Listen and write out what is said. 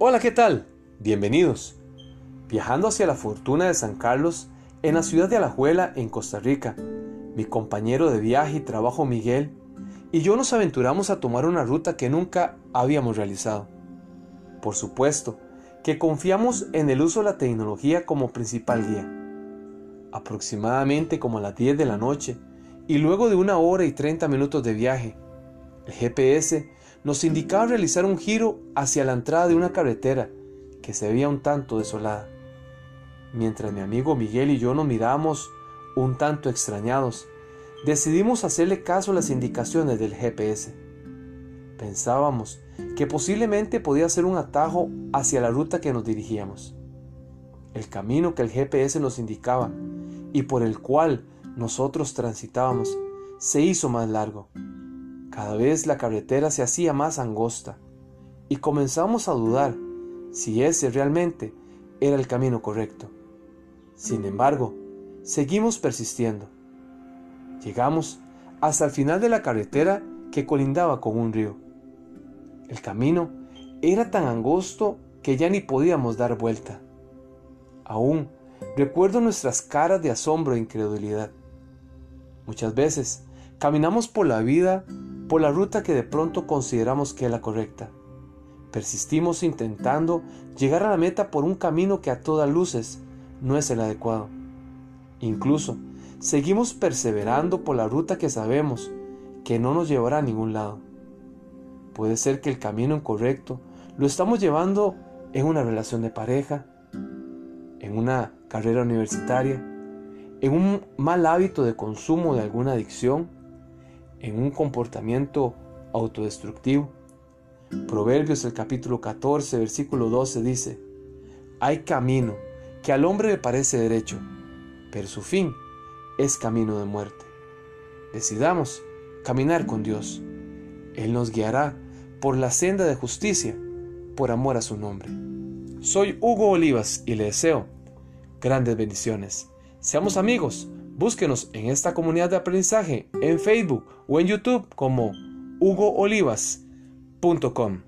Hola, ¿qué tal? Bienvenidos. Viajando hacia la fortuna de San Carlos, en la ciudad de Alajuela, en Costa Rica, mi compañero de viaje y trabajo Miguel y yo nos aventuramos a tomar una ruta que nunca habíamos realizado. Por supuesto, que confiamos en el uso de la tecnología como principal guía. Aproximadamente como a las 10 de la noche, y luego de una hora y 30 minutos de viaje, el GPS nos indicaba realizar un giro hacia la entrada de una carretera que se veía un tanto desolada. Mientras mi amigo Miguel y yo nos mirábamos un tanto extrañados, decidimos hacerle caso a las indicaciones del GPS. Pensábamos que posiblemente podía ser un atajo hacia la ruta que nos dirigíamos. El camino que el GPS nos indicaba y por el cual nosotros transitábamos se hizo más largo. Cada vez la carretera se hacía más angosta y comenzamos a dudar si ese realmente era el camino correcto. Sin embargo, seguimos persistiendo. Llegamos hasta el final de la carretera que colindaba con un río. El camino era tan angosto que ya ni podíamos dar vuelta. Aún recuerdo nuestras caras de asombro e incredulidad. Muchas veces caminamos por la vida por la ruta que de pronto consideramos que es la correcta. Persistimos intentando llegar a la meta por un camino que a todas luces no es el adecuado. Incluso seguimos perseverando por la ruta que sabemos que no nos llevará a ningún lado. Puede ser que el camino incorrecto lo estamos llevando en una relación de pareja, en una carrera universitaria, en un mal hábito de consumo de alguna adicción en un comportamiento autodestructivo. Proverbios el capítulo 14, versículo 12 dice, Hay camino que al hombre le parece derecho, pero su fin es camino de muerte. Decidamos caminar con Dios. Él nos guiará por la senda de justicia, por amor a su nombre. Soy Hugo Olivas y le deseo grandes bendiciones. Seamos amigos Búsquenos en esta comunidad de aprendizaje en Facebook o en YouTube como hugoolivas.com.